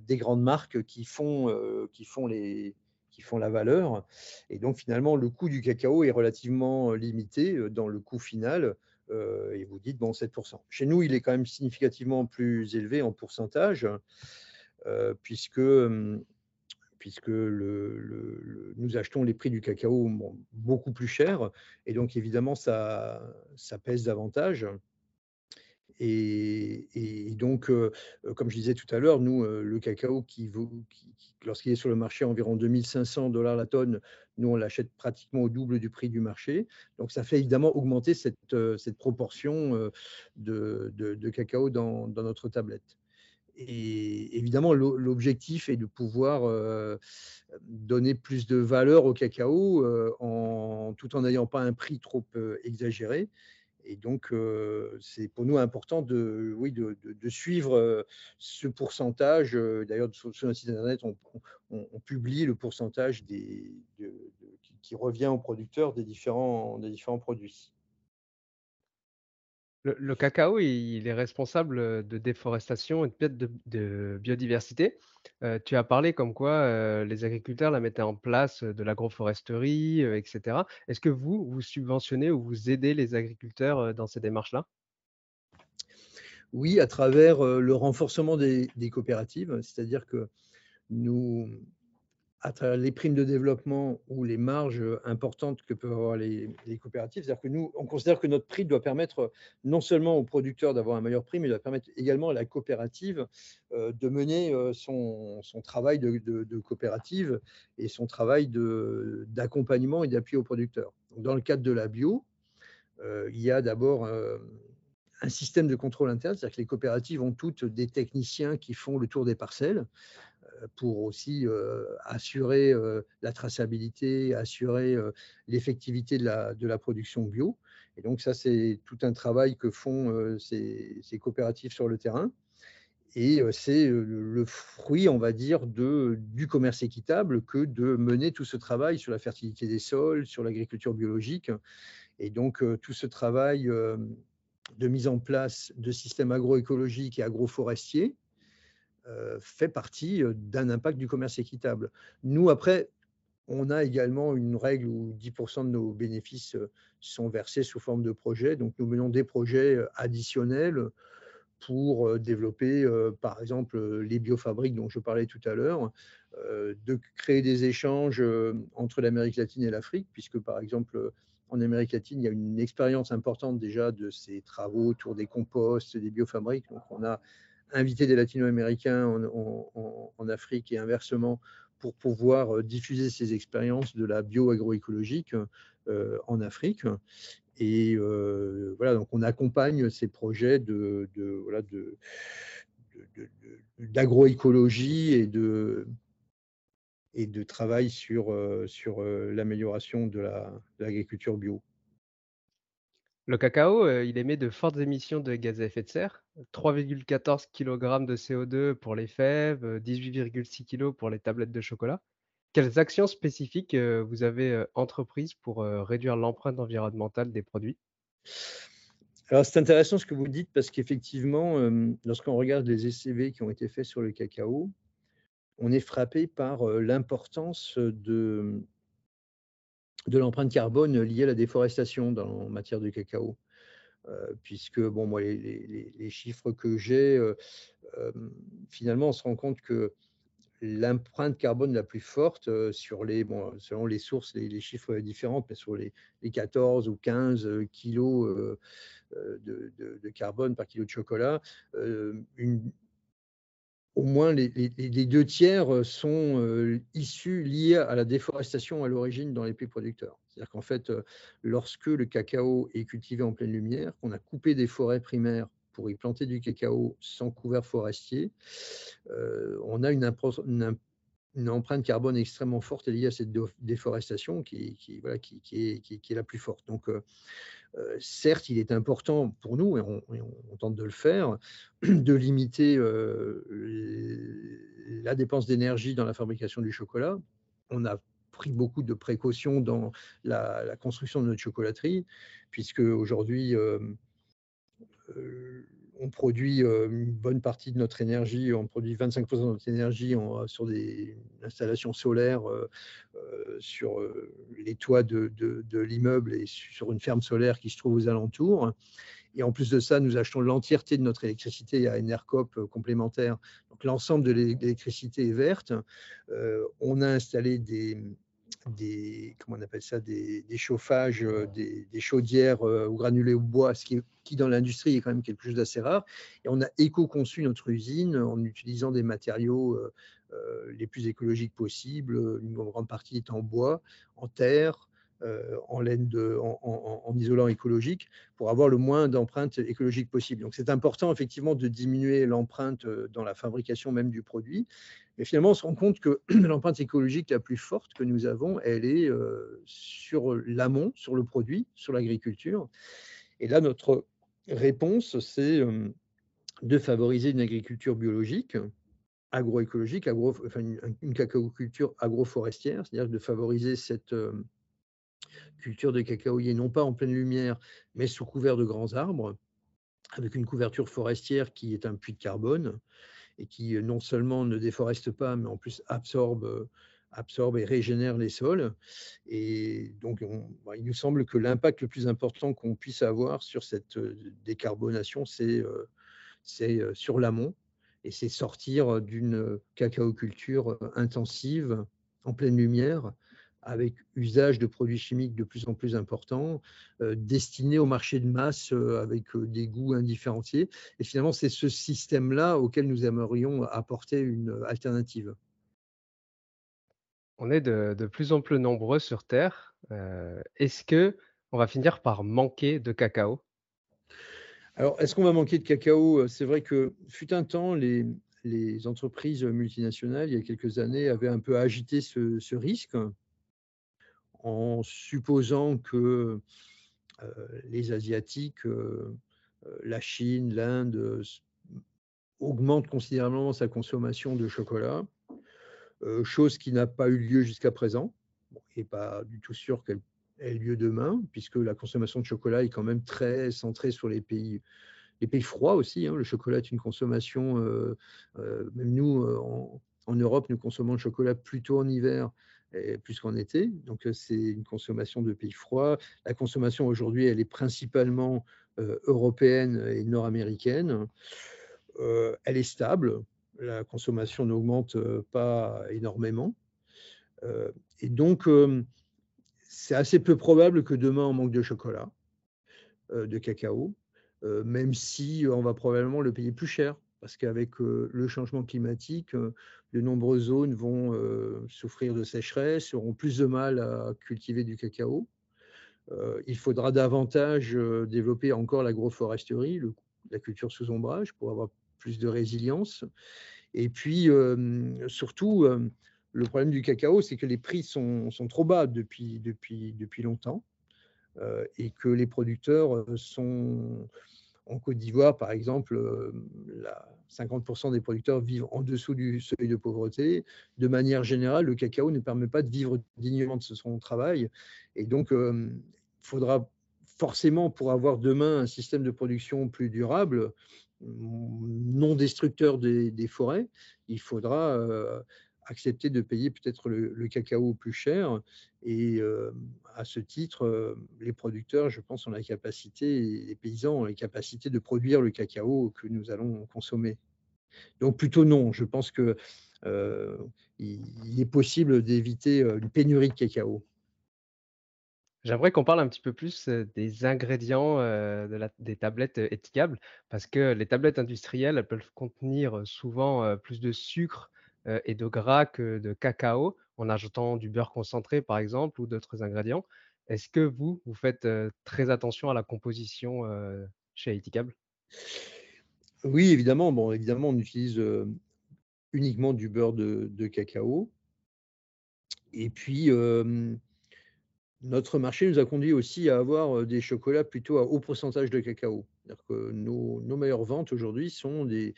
des grandes marques qui font, qui, font les, qui font la valeur. Et donc, finalement, le coût du cacao est relativement limité dans le coût final. et vous dites, bon, 7%. Chez nous, il est quand même significativement plus élevé en pourcentage, puisque puisque nous achetons les prix du cacao beaucoup plus cher, et donc évidemment ça, pèse davantage. Et, donc, euh, comme je disais tout à l'heure, nous, euh, le cacao, qui, qui, lorsqu'il est sur le marché à environ 2500 dollars la tonne, nous, on l'achète pratiquement au double du prix du marché. Donc, ça fait évidemment augmenter cette, euh, proportion de, cacao dans notre tablette. Et évidemment, l'objectif est de pouvoir donner plus de valeur au cacao en, tout en n'ayant pas un prix trop exagéré. Et donc, c'est pour nous important de, oui, de, suivre ce pourcentage. D'ailleurs, sur, notre site internet, on, publie le pourcentage qui, revient aux producteurs des différents, des différents produits. Le, cacao, il est responsable de déforestation et de de, biodiversité. tu as parlé comme quoi les agriculteurs la mettaient en place de l'agroforesterie, etc. Est-ce que vous, vous subventionnez ou vous aidez les agriculteurs dans ces démarches-là? Oui, à travers le renforcement des coopératives, c'est-à-dire que nous, à travers les primes de développement ou les marges importantes que peuvent avoir les, coopératives. C'est-à-dire que nous, on considère que notre prix doit permettre non seulement aux producteurs d'avoir un meilleur prix, mais doit permettre également à la coopérative de mener son, travail de, coopérative et son travail d'accompagnement et d'appui aux producteurs. dans le cadre de la bio, il y a d'abord un système de contrôle interne, c'est-à-dire que les coopératives ont toutes des techniciens qui font le tour des parcelles pour aussi assurer la traçabilité, assurer l'effectivité de la, production bio. Et donc ça, c'est tout un travail que font ces, coopératives sur le terrain. Et c'est le fruit, on va dire, du commerce équitable que de mener tout ce travail sur la fertilité des sols, sur l'agriculture biologique. Et donc tout ce travail de mise en place de systèmes agroécologiques et agroforestiers fait partie d'un impact du commerce équitable. Nous, après, on a également une règle où 10% de nos bénéfices sont versés sous forme de projets. Donc, nous menons des projets additionnels pour développer, par exemple, les biofabriques dont je parlais tout à l'heure, de créer des échanges entre l'Amérique latine et l'Afrique, puisque, par exemple, en Amérique latine, il y a une expérience importante déjà de ces travaux autour des composts, des biofabriques. Donc, on a invité des latino-américains en, Afrique et inversement pour pouvoir diffuser ces expériences de la bio-agroécologique en Afrique. Et voilà, donc on accompagne ces projets de, voilà, de, d'agroécologie et de, et de travail sur, sur l'amélioration de, l'agriculture bio. Le cacao, il émet de fortes émissions de gaz à effet de serre, 3,14 kg de CO2 pour les fèves, 18,6 kg pour les tablettes de chocolat. Quelles actions spécifiques vous avez entreprises pour réduire l'empreinte environnementale des produits? Alors c'est intéressant ce que vous dites parce qu'effectivement, lorsqu'on regarde les ECV qui ont été faits sur le cacao, on est frappé par l'importance de, de l'empreinte carbone liée à la déforestation dans, en matière de cacao. puisque bon, moi, les, chiffres que j'ai, finalement, on se rend compte que l'empreinte carbone la plus forte sur les, bon, selon les sources, les, chiffres différents, mais sur les, 14 ou 15 kilos de, de, carbone par kilo de chocolat, une, au moins les, deux tiers sont issus, liés à la déforestation à l'origine dans les pays producteurs. C'est-à-dire qu'en fait, lorsque le cacao est cultivé en pleine lumière, qu'on a coupé des forêts primaires pour y planter du cacao sans couvert forestier, euh, on a une, empreinte carbone extrêmement forte liée à cette déforestation qui, est, la plus forte. Euh, euh, certes, il est important pour nous, et on, tente de le faire, de limiter la dépense d'énergie dans la fabrication du chocolat. On a pris beaucoup de précautions dans la, construction de notre chocolaterie, puisque aujourd'hui, euh, on produit euh, une bonne partie de notre énergie, on produit 25% de notre énergie sur des installations solaires euh, sur les toits de, l'immeuble et sur une ferme solaire qui se trouve aux alentours. Et en plus de ça, nous achetons l'entièreté de notre électricité à Enercop complémentaire. Donc l'ensemble de l'électricité est verte. on a installé des, des, comment on appelle ça, des, chauffages, euh, des, chaudières euh, au granulé au bois, ce qui, qui dans l'industrie est quand même quelque chose d'assez rare. Et on a éco-conçu notre usine en utilisant des matériaux euh, les plus écologiques possibles. Une grande partie est en bois, en terre, en laine de, en, isolant écologique pour avoir le moins d'empreintes écologiques possible. Donc c'est important effectivement de diminuer l'empreinte dans la fabrication même du produit, et finalement, on se rend compte que l'empreinte écologique la plus forte que nous avons, elle est euh, sur l'amont, sur le produit, sur l'agriculture. Et là, notre réponse, c'est euh, de favoriser une agriculture biologique, agroécologique, agro, enfin une, une cacaoculture agroforestière, c'est-à-dire de favoriser cette euh, culture de cacaoyer non pas en pleine lumière, mais sous couvert de grands arbres, avec une couverture forestière qui est un puits de carbone et qui euh, non seulement ne déforeste pas, mais en plus absorbe, euh, absorbe et régénère les sols. Et donc, bah, il nous semble que l'impact le plus important qu'on puisse avoir sur cette euh, décarbonation, c'est sur l'amont, et c'est sortir d'une cacaoculture intensive en pleine lumière avec usage de produits chimiques de plus en plus importants, euh, destinés au marché de masse euh, avec euh, des goûts indifférenciés. Et finalement, c'est ce système-là auquel nous aimerions apporter une alternative. On est de, plus en plus nombreux sur Terre. est-ce que on va finir par manquer de cacao? Alors, est-ce qu'on va manquer de cacao? C'est vrai que fut un temps, les, les, entreprises multinationales, il y a quelques années, avaient un peu agité ce, ce risque en supposant que les Asiatiques, la Chine, l'Inde, augmentent considérablement sa consommation de chocolat, chose qui n'a pas eu lieu jusqu'à présent. et pas du tout sûr qu'elle ait lieu demain, puisque la consommation de chocolat est quand même très centrée sur les pays, les pays froids aussi. Hein. Le chocolat est une consommation, même nous, en, en, Europe, nous consommons le chocolat plutôt en hiver plus qu'en été. Donc, c'est une consommation de pays froids. La consommation aujourd'hui, elle est principalement européenne et nord-américaine. elle est stable. La consommation n'augmente pas énormément. et donc, c'est assez peu probable que demain on manque de chocolat, de cacao, même si on va probablement le payer plus cher parce qu'avec le changement climatique, de nombreuses zones vont souffrir de sécheresse, auront plus de mal à cultiver du cacao. il faudra davantage développer encore l'agroforesterie, la culture sous ombrage, pour avoir plus de résilience. Et puis, surtout, le problème du cacao, c'est que les prix sont, trop bas depuis, depuis, depuis longtemps et que les producteurs sont en Côte d'Ivoire, par exemple, 50% des producteurs vivent en dessous du seuil de pauvreté. De manière générale, le cacao ne permet pas de vivre dignement de son travail. Et donc, il faudra forcément, pour avoir demain un système de production plus durable, non destructeur des, forêts, il faudra accepter de payer peut-être le, cacao plus cher. Et euh, à ce titre, euh, les producteurs, je pense, ont la capacité, les paysans ont la capacité de produire le cacao que nous allons consommer. Donc plutôt non, je pense qu'il euh, est possible d'éviter une pénurie de cacao. J'aimerais qu'on parle un petit peu plus des ingrédients de des tablettes étiquables, parce que les tablettes industrielles, elles peuvent contenir souvent plus de sucre euh, et de gras que de cacao en ajoutant du beurre concentré, par exemple, ou d'autres ingrédients. Est-ce que vous, vous faites euh, très attention à la composition euh, chez Etikable Oui, évidemment. Bon, évidemment, on utilise uniquement du beurre de, cacao. Et puis, notre marché nous a conduit aussi à avoir des chocolats plutôt à haut pourcentage de cacao. Que nos, meilleures ventes aujourd'hui sont des,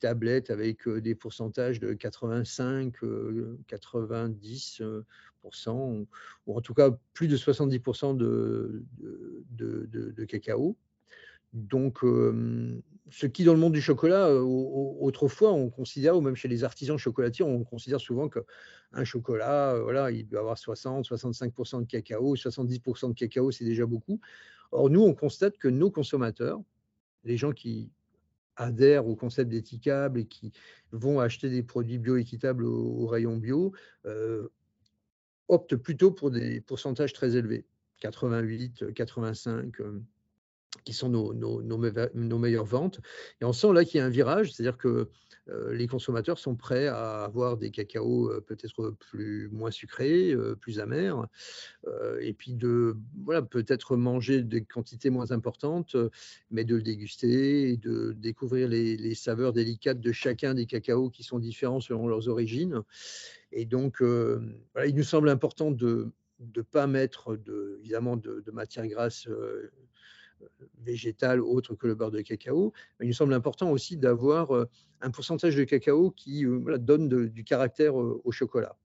tablettes avec des pourcentages de 85, 90% ou en tout cas plus de 70% de, de, cacao. Donc, ce qui dans le monde du chocolat, autrefois, on considère, ou même chez les artisans chocolatiers, on considère souvent qu'un chocolat, voilà, il doit avoir 60, 65% de cacao, 70% de cacao, c'est déjà beaucoup. Or, nous, on constate que nos consommateurs, les gens qui adhèrent au concept d'étiquable et qui vont acheter des produits bioéquitables au, au rayon bio, optent plutôt pour des pourcentages très élevés, 88, 85 qui sont nos, meilleures ventes. Et on sent là qu'il y a un virage, c'est-à-dire que euh, les consommateurs sont prêts à avoir des cacaos euh, peut-être plus moins sucrés, euh, plus amers, et puis de voilà peut-être manger des quantités moins importantes, mais de le déguster et de découvrir les, saveurs délicates de chacun des cacaos qui sont différents selon leurs origines. Et donc, il nous semble important de ne pas mettre de, évidemment de, de matière grasse végétal autre que le beurre de cacao. Il nous semble important aussi d'avoir euh, un pourcentage de cacao qui euh, donne du caractère euh, au chocolat.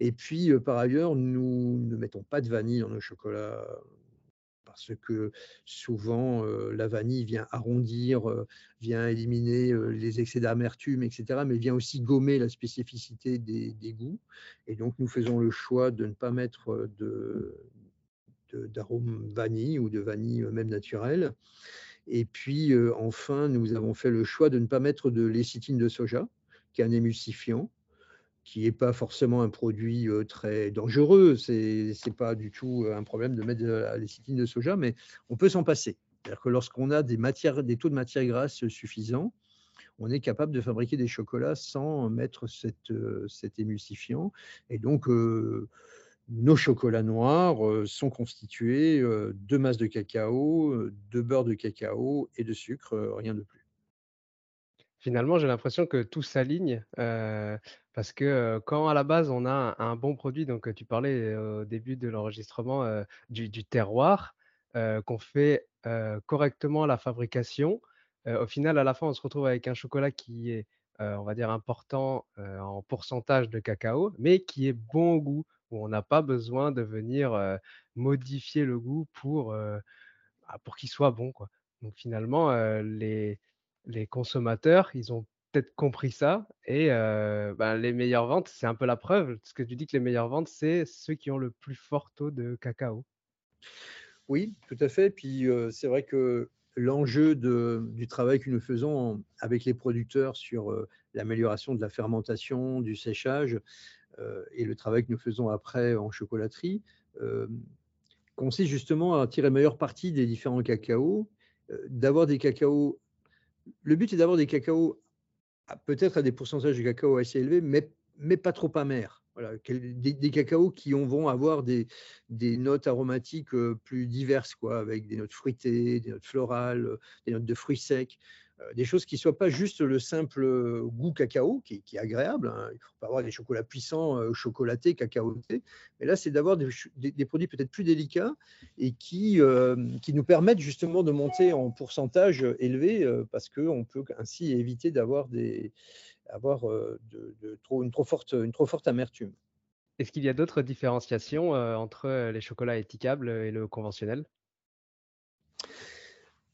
Et puis, par ailleurs, nous ne mettons pas de vanille dans nos chocolats parce que souvent la vanille vient arrondir, vient éliminer les excès d'amertume, etc., mais vient aussi gommer la spécificité des, goûts. Et donc nous faisons le choix de ne pas mettre de, d'arôme vanille ou de vanille euh, même naturelle. Et puis euh, enfin, nous avons fait le choix de ne pas mettre de lécithine de soja, qui est un émulsifiant, qui n'est pas forcément un produit euh, très dangereux. Ce n'est pas du tout un problème de mettre de la lécithine de soja, mais on peut s'en passer. C'est-à-dire que lorsqu'on a des, taux de matière grasse suffisants, on est capable de fabriquer des chocolats sans mettre cet émulsifiant. Et donc, nos chocolats noirs euh, sont constitués euh, de masse de cacao, euh, de beurre de cacao et de sucre, rien de plus. Finalement, j'ai l'impression que tout s'aligne parce que quand à la base on a un, bon produit, donc tu parlais au début de l'enregistrement du, terroir, qu'on fait correctement la fabrication, au final à la fin on se retrouve avec un chocolat qui est, on va dire, important en pourcentage de cacao, mais qui est bon au goût où on n'a pas besoin de venir, modifier le goût pour, bah, pour qu'il soit bon, quoi. Donc finalement, les les consommateurs, ils ont peut-être compris ça et bah, les meilleures ventes, c'est un peu la preuve. Ce que tu dis que les meilleures ventes, c'est ceux qui ont le plus fort taux de cacao. Oui, tout à fait. Puis, c'est vrai que l'enjeu du travail que nous faisons avec les producteurs sur, l'amélioration de la fermentation, du séchage, et le travail que nous faisons après en chocolaterie, hem, consiste justement à tirer meilleure partie des différents cacaos, heu, d'avoir des cacaos le but est d'avoir des cacaos peut-être à des pourcentages de cacao assez élevés, mais mais pas trop amers. Voilà, des des cacaos qui ont vont avoir des des notes aromatiques, plus diverses quoi, avec des notes fruitées, des notes florales, des notes de fruits secs, des choses qui ne soient pas juste le simple, heu, goût cacao qui est agréable, hein. Il ne faut pas avoir des chocolats puissants, heu, chocolatés, cacaotés. Mais là, c'est d'avoir des produits peut-être plus délicats et qui, hem, qui nous permettent justement de monter en pourcentage, élevé, parce qu'on peut ainsi éviter d'avoir des avoir, de trop une trop forte une trop forte amertume. Est-ce qu'il y a d'autres différenciations, entre, les chocolats étiquables, et le conventionnel?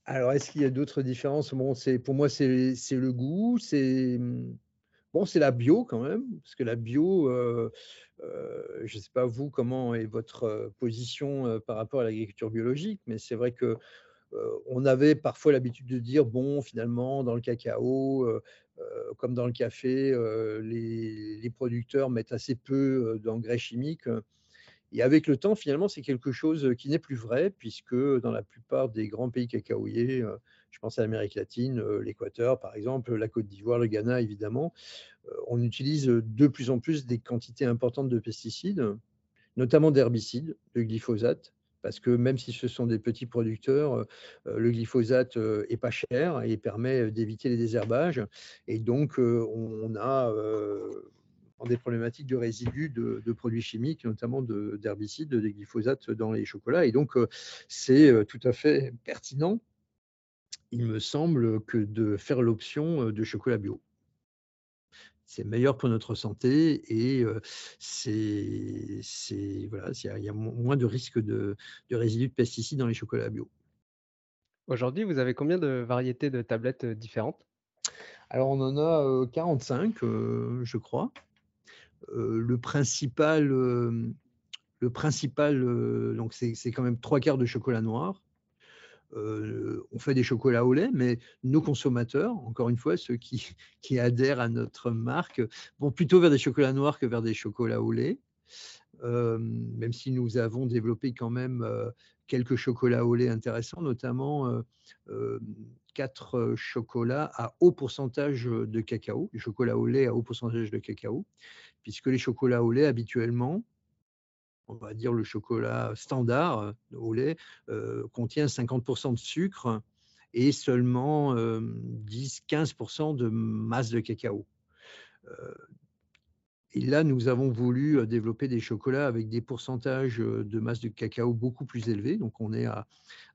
Alors, est-ce qu'il y a d'autres différences? Bon, pour moi, c'est le goût, c'est, mmh, bon, la bio quand même, parce que la bio, heu heu, je ne sais pas vous, comment est votre, heu, position, par rapport à l'agriculture biologique, mais c'est vrai que, on avait parfois l'habitude de dire: «Bon, finalement, dans le cacao, comme dans le café, les producteurs mettent assez peu, d'engrais chimiques», et avec le temps, finalement, c'est quelque chose, qui n'est plus vrai puisque dans la plupart des grands pays cacaoyers, je pense à l'Amérique latine, l'Équateur, par exemple, la Côte d'Ivoire, le Ghana, évidemment, on utilise, de plus en plus des quantités importantes de pesticides, notamment d'herbicides, de glyphosate, parce que même si ce sont des petits producteurs, le glyphosate, est pas cher et permet, d'éviter les désherbages. Et donc on a, des problématiques de résidus de de produits chimiques, notamment de d'herbicides, des glyphosates dans les chocolats et donc heu, c'est, heu, tout à fait pertinent, il me semble, que de faire l'option, heu, de chocolat bio. C'est meilleur pour notre santé et c'est voilà, il y a moins de risques de de résidus de pesticides dans les chocolats bio. Aujourd'hui, vous avez combien de variétés de tablettes, différentes? Alors on en a, heu, 45, heu, je crois. Heu, le principal, hem, le principal, heu, donc c'est quand même 3/4 de chocolat noir. On fait des chocolats au lait, mais nos consommateurs, encore une fois, ceux qui qui adhèrent à notre marque, vont plutôt vers des chocolats noirs que vers des chocolats au lait. Même si nous avons développé quand même, quelques chocolats au lait intéressants, notamment, 4, heu, chocolats à haut pourcentage, heu, de cacao, du chocolat au lait à haut pourcentage de cacao, puisque les chocolats au lait habituellement, on va dire le chocolat standard, heu, au lait, contient 50% de sucre et seulement, hem, 10-15% de masse de cacao. Et là, nous avons voulu, heu, développer des chocolats avec des pourcentages, heu, de masse de cacao beaucoup plus élevés. Donc on est à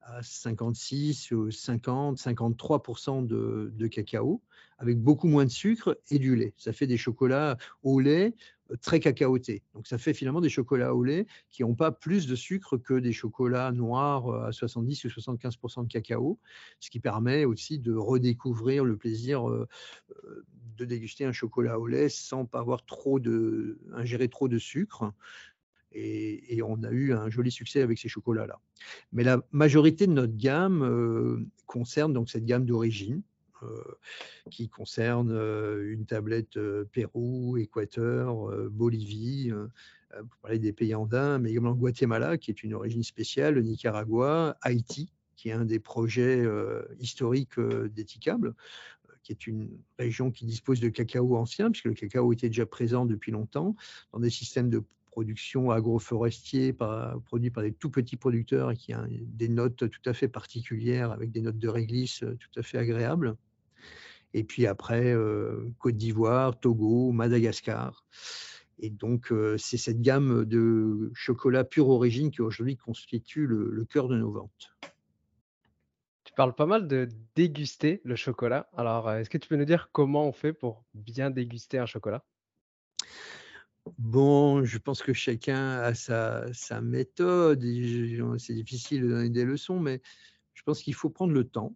à 56, heu, 50-53 de de cacao, avec beaucoup moins de sucre et du lait. Ça fait des chocolats au lait, heu, très cacaotés. Donc ça fait finalement des chocolats au lait qui ont pas plus de sucre que des chocolats noirs, à 70 ou 75 de cacao, ce qui permet aussi de redécouvrir le plaisir, de déguster un chocolat au lait sans pas avoir trop de ingérer trop de sucre et on a eu un joli succès avec ces chocolats-là. Mais la majorité de notre gamme, heu, concerne donc cette gamme d'origine, heu, qui concerne, heu, une tablette, Pérou, Équateur, Bolivie, pour parler des pays andins, mais également Guatemala, qui est une origine spéciale, le Nicaragua, Haïti, qui est un des projets, historiques, heu, d'Etikab, heu, qui est une région qui dispose de cacao ancien, puisque le cacao était déjà présent depuis longtemps, dans des systèmes de production agroforestiers par produits par des tout petits producteurs et qui a des notes tout à fait particulières avec des notes de réglisse, heu, tout à fait agréables et puis après, heu, Côte d'Ivoire, Togo, Madagascar et donc heu, c'est cette gamme de chocolat pure origine qui aujourd'hui constitue le cœur de nos ventes. Tu parles pas mal de déguster le chocolat. Alors, heu, est-ce que tu peux nous dire comment on fait pour bien déguster un chocolat? Bon, je pense que chacun a sa, méthode. C'est difficile de donner des leçons, mais je pense qu'il faut prendre le temps.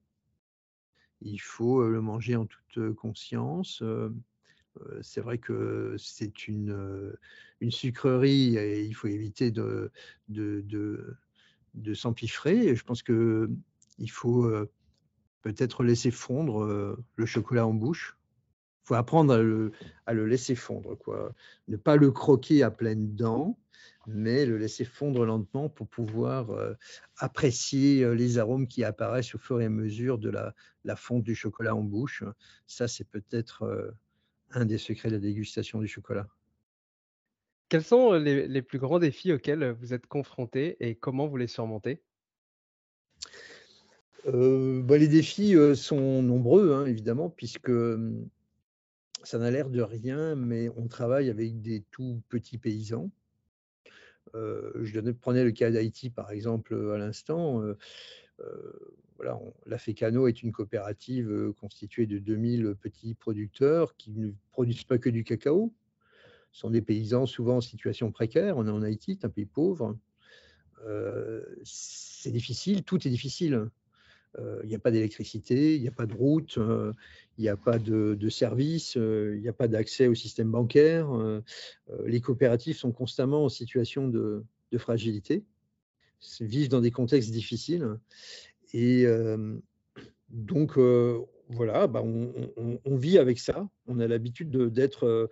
Il faut le manger en toute conscience. C'est vrai que c'est une, une sucrerie et il faut éviter de, de, de, de s'empiffrer. Je pense qu'il faut peut-être laisser fondre le chocolat en bouche il faut apprendre à le, laisser fondre. Quoi. Ne pas le croquer à pleines dents, mais le laisser fondre lentement pour pouvoir euh, apprécier euh, les arômes qui apparaissent au fur et à mesure de la, fonte du chocolat en bouche. Ça, c'est peut-être euh, un des secrets de la dégustation du chocolat. Quels sont les, plus grands défis auxquels vous êtes confrontés et comment vous les surmontez? Bah, les défis sont nombreux, hein, évidemment, puisque ça n'a l'air de rien, mais on travaille avec des tout petits paysans. Euh, je prenais le cas d'Haïti, par exemple, à l'instant. Euh, euh, voilà, la FECANO est une coopérative constituée de 2000 petits producteurs qui ne produisent pas que du cacao. Ce sont des paysans souvent en situation précaire. On est en Haïti, c'est un pays pauvre. c'est difficile, tout est difficile. Il n'y a pas d'électricité, il n'y a pas de route, il n'y a pas de, de service, il n'y a pas d'accès au système bancaire. les coopératives sont constamment en situation de, fragilité, vivent dans des contextes difficiles. Et donc, voilà, bah, on, vit avec ça. On a l'habitude d'être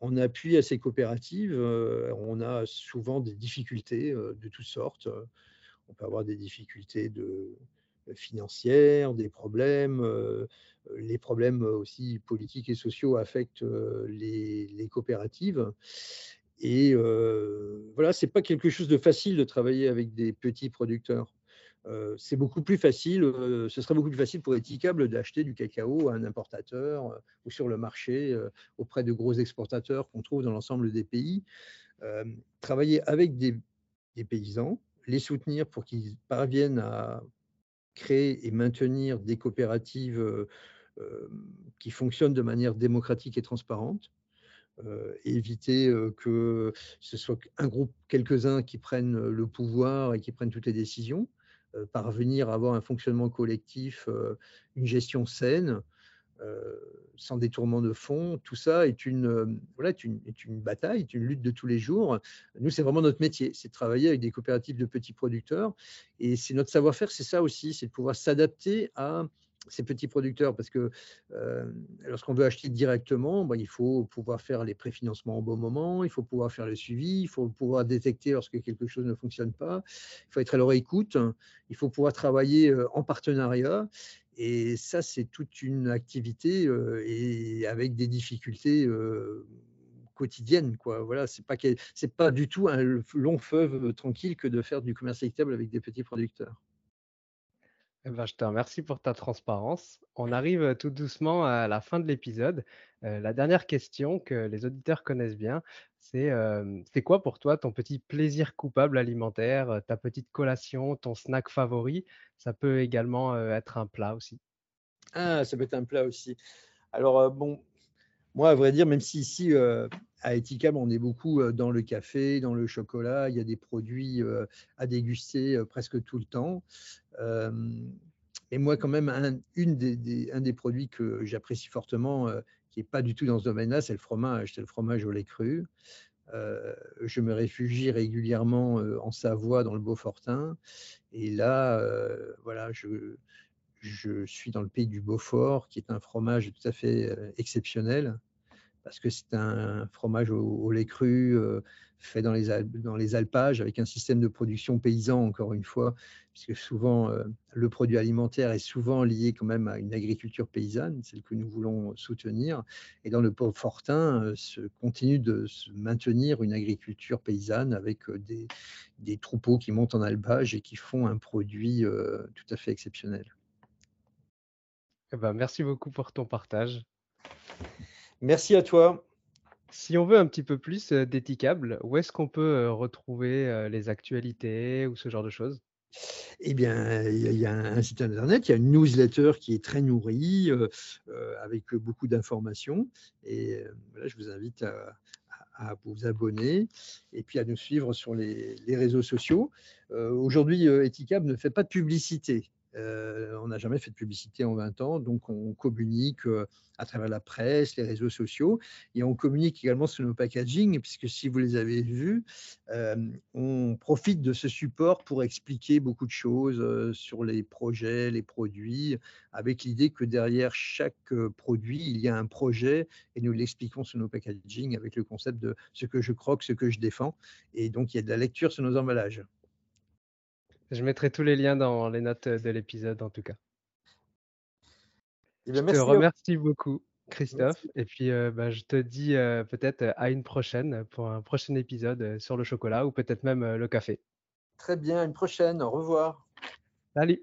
en appui à ces coopératives. on a souvent des difficultés de toutes sortes on peut avoir des difficultés euh, financières, des problèmes. Euh, les problèmes aussi politiques et sociaux affectent euh, les, coopératives. Et voilà, c'est pas quelque chose de facile de travailler avec des petits producteurs. c'est beaucoup plus facile, ce serait beaucoup plus facile pour Etikable d'acheter du cacao à un importateur ou sur le marché auprès de gros exportateurs qu'on trouve dans l'ensemble des pays. travailler avec des, paysans, les soutenir pour qu'ils parviennent à créer et maintenir des coopératives qui fonctionnent de manière démocratique et transparente. éviter que ce soit un groupe, quelques-uns qui prennent le pouvoir et qui prennent toutes les décisions, parvenir à avoir un fonctionnement collectif, une gestion saine, euh, sans détournement de fond. Tout ça est une, euh, voilà, est une, bataille, est une lutte de tous les jours. Nous, c'est vraiment notre métier, c'est de travailler avec des coopératives de petits producteurs. Et c'est notre savoir-faire, c'est ça aussi, c'est de pouvoir s'adapter à ces petits producteurs, parce que euh, lorsqu'on veut acheter directement, bah, il faut pouvoir faire les préfinancements au bon moment, il faut pouvoir faire le suivi, il faut pouvoir détecter lorsque quelque chose ne fonctionne pas, il faut être à leur écoute, il faut pouvoir travailler en partenariat, et ça, c'est toute une activité et avec des difficultés quotidiennes. Quoi. Voilà, c'est pas c'est pas du tout un long feuve tranquille que de faire du commerce équitable avec des petits producteurs. Eh ben, je te remercie pour ta transparence. On arrive tout doucement à la fin de l'épisode. la dernière question que les auditeurs connaissent bien, c'est c'est quoi pour toi ton petit plaisir coupable alimentaire, ta petite collation, ton snack favori? Ça peut également être un plat aussi. Ah, ça peut être un plat aussi. Alors, bon, moi, à vrai dire, même si ici, à Etikam, on est beaucoup dans le café, dans le chocolat, il y a des produits à déguster presque tout le temps. et moi, quand même, un, une des, produits que j'apprécie fortement, qui n'est pas du tout dans ce domaine-là, c'est le fromage, c'est le fromage au lait cru. je me réfugie régulièrement en Savoie, dans le Beaufortin. Et là, voilà, je suis dans le pays du Beaufort, qui est un fromage tout à fait exceptionnel, parce que c'est un fromage au, lait cru, fait dans les, dans les alpages, avec un système de production paysan, encore une fois, puisque souvent le produit alimentaire est souvent lié quand même à une agriculture paysanne, celle que nous voulons soutenir. Et dans le Beaufortin, se continue de se maintenir une agriculture paysanne avec des, des troupeaux qui montent en alpage et qui font un produit tout à fait exceptionnel. Eh ben, merci beaucoup pour ton partage. Merci à toi. Si on veut un petit peu plus d'éthicables, où est-ce qu'on peut retrouver les actualités ou ce genre de choses? Eh bien, il y, a un site internet, il y a une newsletter qui est très nourrie, avec beaucoup d'informations. Et là, je vous invite à, à vous abonner et puis à nous suivre sur les, réseaux sociaux. Aujourd'hui, Etikab ne fait pas de publicité. Euh, on n'a jamais fait de publicité en 20 ans, donc on communique euh, à travers la presse, les réseaux sociaux, et on communique également sur nos packaging, puisque si vous les avez vus, euh, on profite de ce support pour expliquer beaucoup de choses sur les projets, les produits, avec l'idée que derrière chaque produit, il y a un projet, et nous l'expliquons sur nos packaging avec le concept de ce que je croque, ce que je défends, et donc il y a de la lecture sur nos emballages. Je mettrai tous les liens dans les notes de l'épisode en tout cas. Eh je te remercie beaucoup, Christophe. Et puis, bah, je te dis peut-être à une prochaine pour un prochain épisode sur le chocolat ou peut-être même le café. Très bien, une prochaine. Au revoir. Salut.